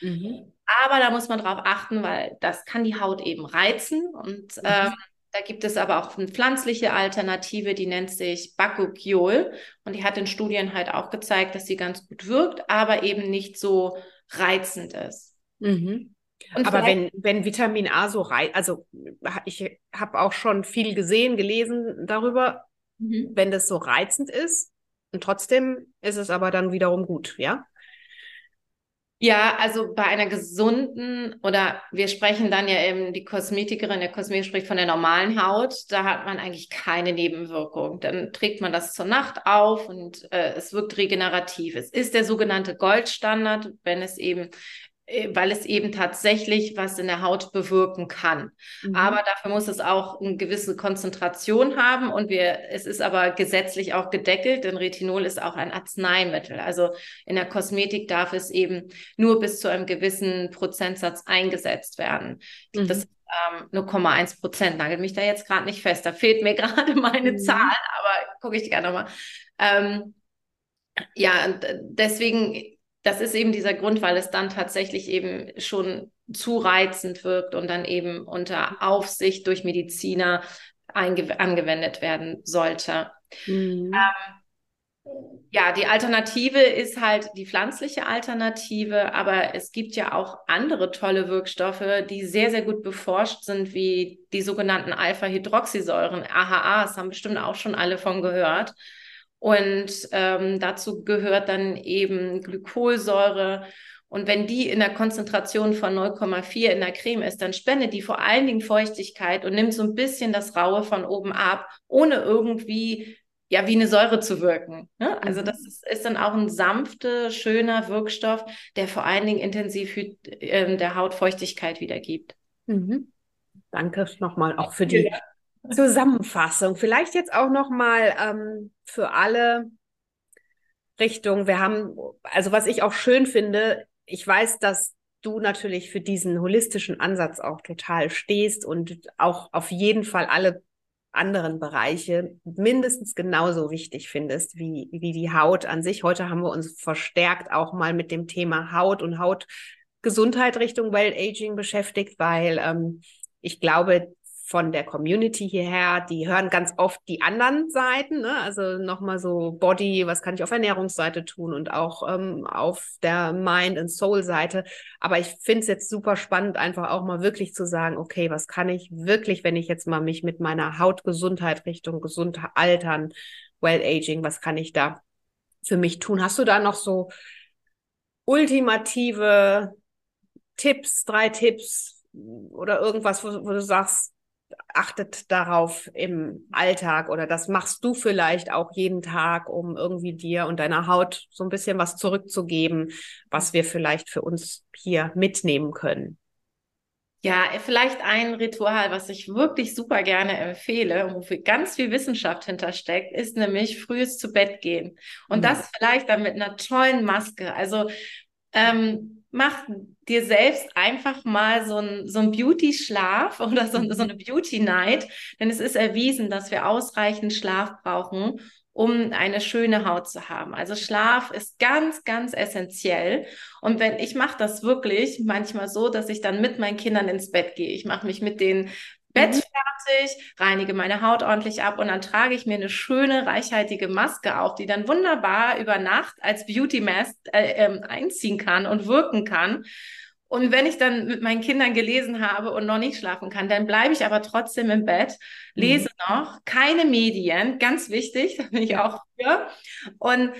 S1: Mhm. Aber da muss man drauf achten, weil das kann die Haut eben reizen. Und mhm. ähm, da gibt es aber auch eine pflanzliche Alternative, die nennt sich Bakuchiol. Und die hat in Studien halt auch gezeigt, dass sie ganz gut wirkt, aber eben nicht so reizend ist.
S2: Mhm. aber wenn, wenn Vitamin A so reizt, also ich habe auch schon viel gesehen, gelesen darüber, mhm. wenn das so reizend ist und trotzdem ist es aber dann wiederum gut, ja?
S1: Ja, also bei einer gesunden oder wir sprechen dann ja eben, die Kosmetikerin, der Kosmetiker spricht von der normalen Haut, da hat man eigentlich keine Nebenwirkung. Dann trägt man das zur Nacht auf und äh, es wirkt regenerativ. Es ist der sogenannte Goldstandard, wenn es eben weil es eben tatsächlich was in der Haut bewirken kann. Mhm. Aber dafür muss es auch eine gewisse Konzentration haben und wir, es ist aber gesetzlich auch gedeckelt, denn Retinol ist auch ein Arzneimittel. Also in der Kosmetik darf es eben nur bis zu einem gewissen Prozentsatz eingesetzt werden. Mhm. Das ähm, 0,1 Prozent, nagelt mich da jetzt gerade nicht fest. Da fehlt mir gerade meine mhm. Zahl, aber gucke ich gerne nochmal. Ähm, ja, deswegen das ist eben dieser Grund, weil es dann tatsächlich eben schon zu reizend wirkt und dann eben unter Aufsicht durch Mediziner angewendet werden sollte. Mhm. Ähm, ja, die Alternative ist halt die pflanzliche Alternative, aber es gibt ja auch andere tolle Wirkstoffe, die sehr, sehr gut beforscht sind, wie die sogenannten Alpha-Hydroxysäuren, AHAs, haben bestimmt auch schon alle von gehört. Und ähm, dazu gehört dann eben Glykolsäure. Und wenn die in der Konzentration von 0,4 in der Creme ist, dann spendet die vor allen Dingen Feuchtigkeit und nimmt so ein bisschen das Raue von oben ab, ohne irgendwie ja wie eine Säure zu wirken. Ne? Also mhm. das ist, ist, dann auch ein sanfter, schöner Wirkstoff, der vor allen Dingen intensiv äh, der Haut Feuchtigkeit wiedergibt.
S2: Mhm. Danke nochmal auch für die Zusammenfassung. Vielleicht jetzt auch noch mal ähm, für alle Richtungen. Wir haben, also was ich auch schön finde, ich weiß, dass du natürlich für diesen holistischen Ansatz auch total stehst und auch auf jeden Fall alle anderen Bereiche mindestens genauso wichtig findest wie, wie die Haut an sich. Heute haben wir uns verstärkt auch mal mit dem Thema Haut und Hautgesundheit Richtung Well Aging beschäftigt, weil ähm, ich glaube, von der Community hierher, die hören ganz oft die anderen Seiten, ne? also nochmal so Body, was kann ich auf Ernährungsseite tun und auch ähm, auf der Mind- and Soul-Seite. Aber ich finde es jetzt super spannend, einfach auch mal wirklich zu sagen, okay, was kann ich wirklich, wenn ich jetzt mal mich mit meiner Hautgesundheit Richtung gesund altern, Well-Aging, was kann ich da für mich tun? Hast du da noch so ultimative Tipps, drei Tipps oder irgendwas, wo, wo du sagst, achtet darauf im Alltag oder das machst du vielleicht auch jeden Tag, um irgendwie dir und deiner Haut so ein bisschen was zurückzugeben, was wir vielleicht für uns hier mitnehmen können?
S1: Ja, vielleicht ein Ritual, was ich wirklich super gerne empfehle und wofür ganz viel Wissenschaft hintersteckt, ist nämlich frühes zu Bett gehen. Und mhm. das vielleicht dann mit einer tollen Maske. Also ähm, mach dir selbst einfach mal so ein, so ein Beauty-Schlaf oder so, so eine Beauty-Night, denn es ist erwiesen, dass wir ausreichend Schlaf brauchen, um eine schöne Haut zu haben. Also Schlaf ist ganz, ganz essentiell. Und wenn ich mache das wirklich manchmal so, dass ich dann mit meinen Kindern ins Bett gehe. Ich mache mich mit denen Bett mhm. fertig, reinige meine Haut ordentlich ab und dann trage ich mir eine schöne, reichhaltige Maske auf, die dann wunderbar über Nacht als Beauty Mask äh, äh, einziehen kann und wirken kann. Und wenn ich dann mit meinen Kindern gelesen habe und noch nicht schlafen kann, dann bleibe ich aber trotzdem im Bett, lese mhm. noch, keine Medien, ganz wichtig, da bin ich auch für. Und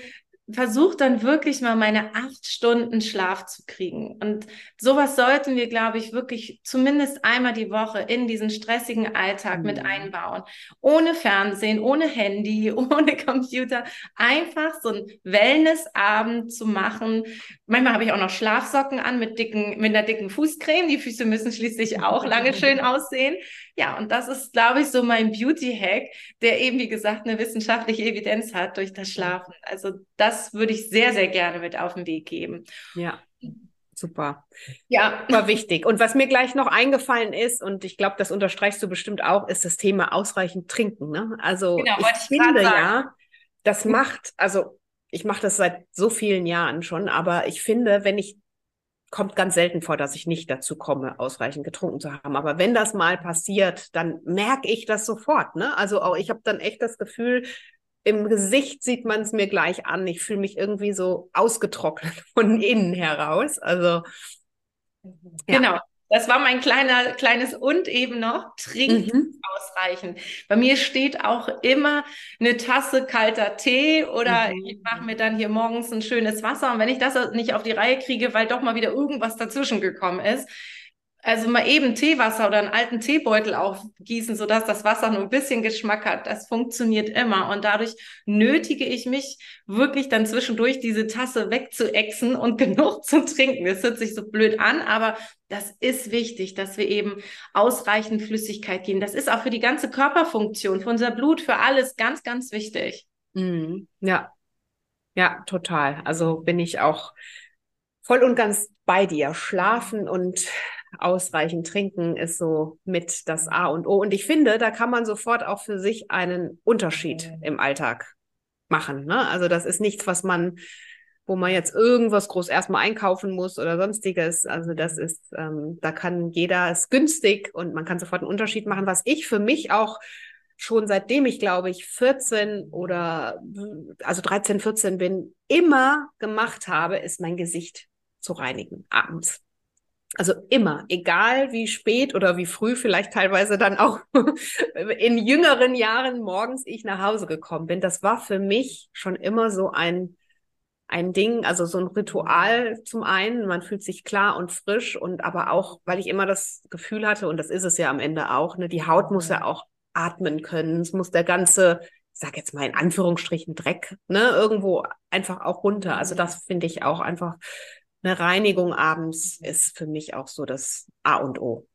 S1: versuche dann wirklich mal meine acht Stunden Schlaf zu kriegen. Und sowas sollten wir, glaube ich, wirklich zumindest einmal die Woche in diesen stressigen Alltag mhm. mit einbauen. Ohne Fernsehen, ohne Handy, ohne Computer. Einfach so ein Wellnessabend zu machen. Manchmal habe ich auch noch Schlafsocken an mit dicken, mit einer dicken Fußcreme. Die Füße müssen schließlich auch lange schön aussehen. Ja, und das ist, glaube ich, so mein Beauty-Hack, der eben, wie gesagt, eine wissenschaftliche Evidenz hat durch das Schlafen. Also das würde ich sehr, sehr gerne mit auf den Weg geben.
S2: Ja. Super. Ja. Super wichtig. Und was mir gleich noch eingefallen ist, und ich glaube, das unterstreichst du bestimmt auch, ist das Thema ausreichend trinken. Ne? Also genau, ich, ich finde ja, das macht, also ich mache das seit so vielen Jahren schon, aber ich finde, wenn ich kommt ganz selten vor, dass ich nicht dazu komme, ausreichend getrunken zu haben. Aber wenn das mal passiert, dann merke ich das sofort. Ne? Also auch ich habe dann echt das Gefühl, im Gesicht sieht man es mir gleich an. Ich fühle mich irgendwie so ausgetrocknet von innen heraus. Also
S1: ja. genau. Das war mein kleiner, kleines und eben noch, trinkt mhm. ausreichend. Bei mir steht auch immer eine Tasse kalter Tee oder mhm. ich mache mir dann hier morgens ein schönes Wasser. Und wenn ich das nicht auf die Reihe kriege, weil doch mal wieder irgendwas dazwischen gekommen ist, also mal eben Teewasser oder einen alten Teebeutel aufgießen, sodass das Wasser nur ein bisschen Geschmack hat. Das funktioniert immer. Und dadurch nötige ich mich wirklich dann zwischendurch diese Tasse wegzuexen und genug zu trinken. Das hört sich so blöd an, aber das ist wichtig, dass wir eben ausreichend Flüssigkeit geben. Das ist auch für die ganze Körperfunktion, für unser Blut, für alles ganz, ganz wichtig.
S2: Mhm. Ja, ja, total. Also bin ich auch voll und ganz bei dir. Schlafen und ausreichend trinken ist so mit das A und O. Und ich finde, da kann man sofort auch für sich einen Unterschied im Alltag machen. Ne? Also das ist nichts, was man, wo man jetzt irgendwas groß erstmal einkaufen muss oder sonstiges. Also das ist, ähm, da kann jeder es günstig und man kann sofort einen Unterschied machen. Was ich für mich auch schon seitdem ich glaube ich 14 oder also 13, 14 bin, immer gemacht habe, ist mein Gesicht zu reinigen abends. Also immer, egal wie spät oder wie früh, vielleicht teilweise dann auch in jüngeren Jahren morgens ich nach Hause gekommen bin. Das war für mich schon immer so ein, ein Ding, also so ein Ritual zum einen. Man fühlt sich klar und frisch und aber auch, weil ich immer das Gefühl hatte, und das ist es ja am Ende auch, ne, die Haut muss ja auch atmen können. Es muss der ganze, ich sag jetzt mal in Anführungsstrichen Dreck, ne, irgendwo einfach auch runter. Also das finde ich auch einfach eine Reinigung abends ist für mich auch so das A und O.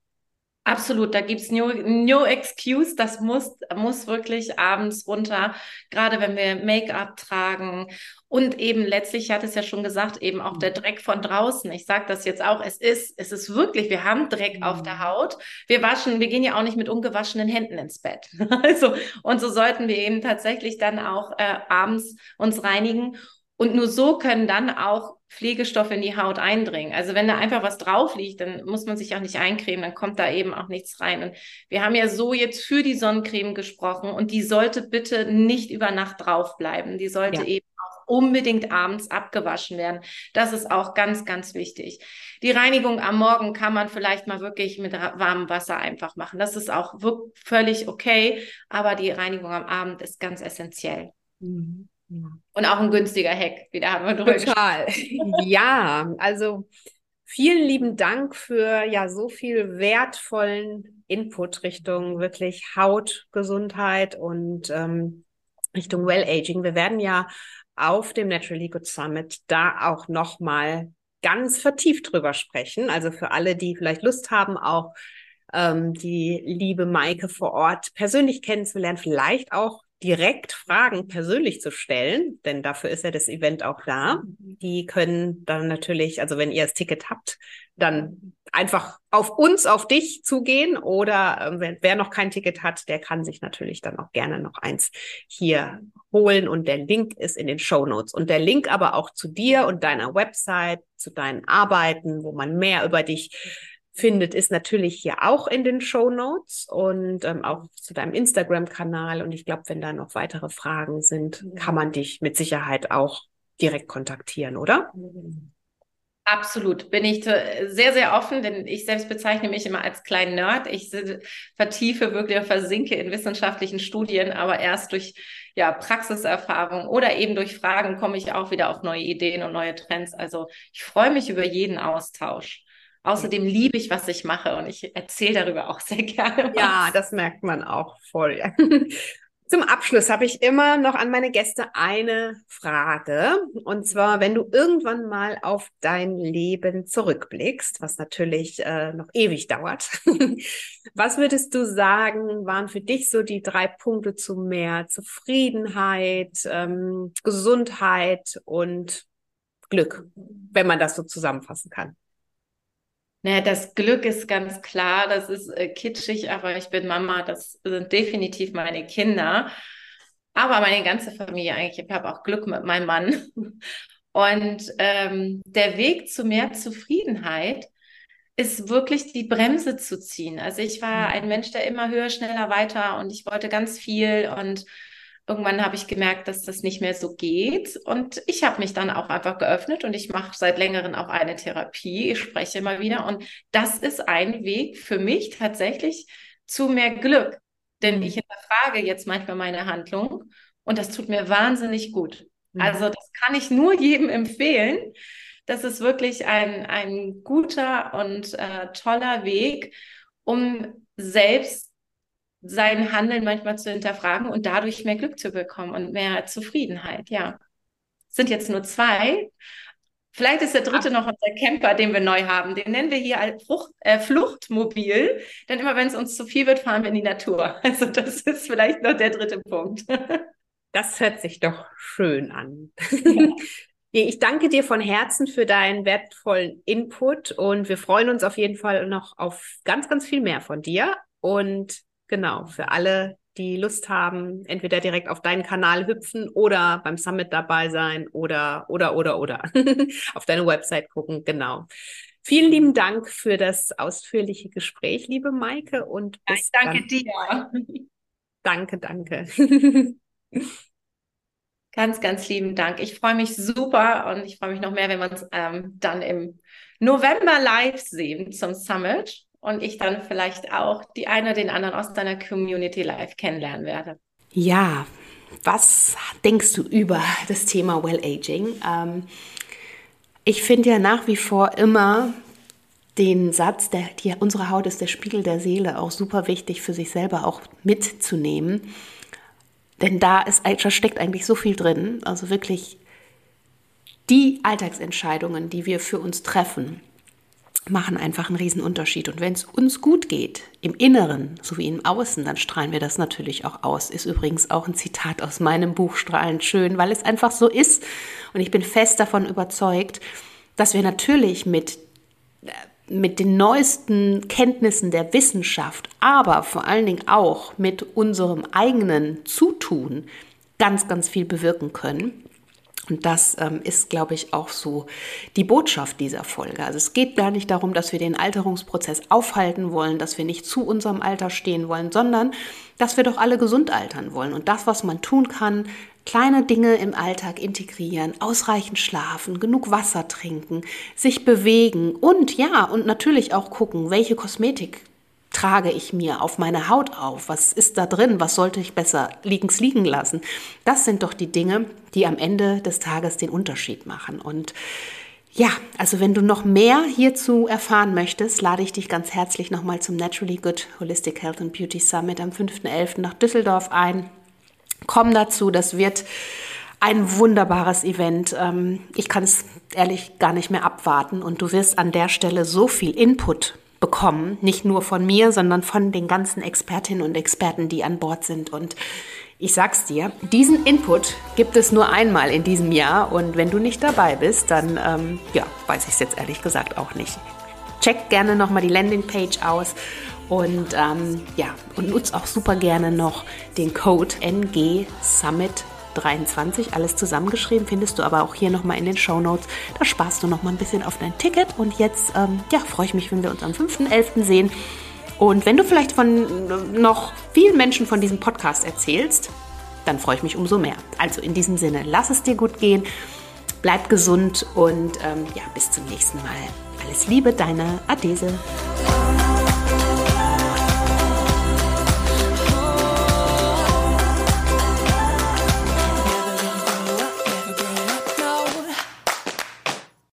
S1: Absolut, da gibt's no, no excuse. Das muss, muss wirklich abends runter, gerade wenn wir Make-up tragen. Und eben letztlich hat es ja schon gesagt, eben auch der Dreck von draußen. Ich sage das jetzt auch, es ist, es ist wirklich, wir haben Dreck mhm. auf der mhm. Haut. Wir waschen, wir gehen ja auch nicht mit ungewaschenen Händen ins Bett. Also, und so sollten wir eben tatsächlich dann auch äh, abends uns reinigen. Und nur so können dann auch Pflegestoffe in die Haut eindringen. Also wenn da einfach was drauf liegt, dann muss man sich auch nicht eincremen, dann kommt da eben auch nichts rein. Und wir haben ja so jetzt für die Sonnencreme gesprochen und die sollte bitte nicht über Nacht drauf bleiben. Die sollte ja. eben auch unbedingt abends abgewaschen werden. Das ist auch ganz, ganz wichtig. Die Reinigung am Morgen kann man vielleicht mal wirklich mit warmem Wasser einfach machen. Das ist auch völlig okay, aber die Reinigung am Abend ist ganz essentiell. Mhm. Und auch ein günstiger Hack, wieder haben wir drüber
S2: Total. ja, also vielen lieben Dank für ja so viel wertvollen Input Richtung wirklich Hautgesundheit und ähm, Richtung Well-Aging. Wir werden ja auf dem Naturally Good Summit da auch nochmal ganz vertieft drüber sprechen. Also für alle, die vielleicht Lust haben, auch ähm, die liebe Maike vor Ort persönlich kennenzulernen, vielleicht auch direkt Fragen persönlich zu stellen, denn dafür ist ja das Event auch da. Die können dann natürlich, also wenn ihr das Ticket habt, dann einfach auf uns, auf dich zugehen oder äh, wer noch kein Ticket hat, der kann sich natürlich dann auch gerne noch eins hier holen und der Link ist in den Show Notes und der Link aber auch zu dir und deiner Website, zu deinen Arbeiten, wo man mehr über dich findet, ist natürlich hier auch in den Show Notes und ähm, auch zu deinem Instagram-Kanal. Und ich glaube, wenn da noch weitere Fragen sind, kann man dich mit Sicherheit auch direkt kontaktieren, oder?
S1: Absolut, bin ich sehr, sehr offen, denn ich selbst bezeichne mich immer als kleinen Nerd. Ich vertiefe wirklich, versinke in wissenschaftlichen Studien, aber erst durch ja, Praxiserfahrung oder eben durch Fragen komme ich auch wieder auf neue Ideen und neue Trends. Also ich freue mich über jeden Austausch. Außerdem liebe ich, was ich mache und ich erzähle darüber auch sehr gerne.
S2: Was. Ja, das merkt man auch voll. Zum Abschluss habe ich immer noch an meine Gäste eine Frage. Und zwar, wenn du irgendwann mal auf dein Leben zurückblickst, was natürlich äh, noch ewig dauert, was würdest du sagen, waren für dich so die drei Punkte zu mehr Zufriedenheit, ähm, Gesundheit und Glück, wenn man das so zusammenfassen kann?
S1: Naja, das Glück ist ganz klar, das ist äh, kitschig, aber ich bin Mama, das sind definitiv meine Kinder. Aber meine ganze Familie eigentlich. Ich habe auch Glück mit meinem Mann. Und ähm, der Weg zu mehr Zufriedenheit ist wirklich die Bremse zu ziehen. Also ich war mhm. ein Mensch, der immer höher, schneller, weiter und ich wollte ganz viel und irgendwann habe ich gemerkt, dass das nicht mehr so geht und ich habe mich dann auch einfach geöffnet und ich mache seit längerem auch eine Therapie, ich spreche immer wieder und das ist ein Weg für mich tatsächlich zu mehr Glück, denn mhm. ich hinterfrage jetzt manchmal meine Handlung und das tut mir wahnsinnig gut. Mhm. Also das kann ich nur jedem empfehlen. Das ist wirklich ein, ein guter und äh, toller Weg, um selbst sein Handeln manchmal zu hinterfragen und dadurch mehr Glück zu bekommen und mehr Zufriedenheit. Ja, sind jetzt nur zwei. Vielleicht ist der dritte Ach. noch unser Camper, den wir neu haben. Den nennen wir hier als Frucht, äh, Fluchtmobil. Denn immer wenn es uns zu viel wird, fahren wir in die Natur. Also das ist vielleicht noch der dritte Punkt.
S3: Das hört sich doch schön an. Ja. Ich danke dir von Herzen für deinen wertvollen Input und wir freuen uns auf jeden Fall noch auf ganz, ganz viel mehr von dir. Und genau, für alle, die Lust haben, entweder direkt auf deinen Kanal hüpfen oder beim Summit dabei sein oder, oder, oder, oder auf deine Website gucken. Genau. Vielen lieben Dank für das ausführliche Gespräch, liebe Maike. Und
S1: ich danke dir.
S3: Danke, danke.
S1: Ganz, ganz lieben Dank. Ich freue mich super und ich freue mich noch mehr, wenn wir uns ähm, dann im November live sehen zum Summit und ich dann vielleicht auch die eine oder den anderen aus deiner Community live kennenlernen werde.
S2: Ja, was denkst du über das Thema Well Aging? Ähm, ich finde ja nach wie vor immer den Satz, der, die, unsere Haut ist der Spiegel der Seele, auch super wichtig für sich selber auch mitzunehmen. Denn da ist, steckt eigentlich so viel drin. Also wirklich die Alltagsentscheidungen, die wir für uns treffen, machen einfach einen riesen Unterschied. Und wenn es uns gut geht, im Inneren sowie im Außen, dann strahlen wir das natürlich auch aus. Ist übrigens auch ein Zitat aus meinem Buch Strahlend schön, weil es einfach so ist. Und ich bin fest davon überzeugt, dass wir natürlich mit mit den neuesten Kenntnissen der Wissenschaft, aber vor allen Dingen auch mit unserem eigenen Zutun ganz, ganz viel bewirken können. Und das ähm, ist, glaube ich, auch so die Botschaft dieser Folge. Also es geht gar nicht darum, dass wir den Alterungsprozess aufhalten wollen, dass wir nicht zu unserem Alter stehen wollen, sondern dass wir doch alle gesund altern wollen. Und das, was man tun kann, kleine Dinge im Alltag integrieren, ausreichend schlafen, genug Wasser trinken, sich bewegen und ja, und natürlich auch gucken, welche Kosmetik trage ich mir auf meine Haut auf? Was ist da drin? Was sollte ich besser liegens liegen lassen? Das sind doch die Dinge, die am Ende des Tages den Unterschied machen. Und ja, also wenn du noch mehr hierzu erfahren möchtest, lade ich dich ganz herzlich nochmal zum Naturally Good Holistic Health and Beauty Summit am 5.11. nach Düsseldorf ein. Komm dazu, das wird ein wunderbares Event. Ähm, ich kann es ehrlich gar nicht mehr abwarten und du wirst an der Stelle so viel Input bekommen, nicht nur von mir, sondern von den ganzen Expertinnen und Experten, die an Bord sind. Und ich sag's dir, diesen Input gibt es nur einmal in diesem Jahr und wenn du nicht dabei bist, dann ähm, ja, weiß ich es jetzt ehrlich gesagt auch nicht. Check gerne nochmal die Landingpage aus und ähm, ja, und nutz auch super gerne noch den Code NG Summit 23, alles zusammengeschrieben, findest du aber auch hier nochmal in den Show Notes. Da sparst du nochmal ein bisschen auf dein Ticket. Und jetzt ähm, ja, freue ich mich, wenn wir uns am 5.11. sehen. Und wenn du vielleicht von äh, noch vielen Menschen von diesem Podcast erzählst, dann freue ich mich umso mehr. Also in diesem Sinne, lass es dir gut gehen, bleib gesund und ähm, ja, bis zum nächsten Mal. Alles Liebe, deine Adese.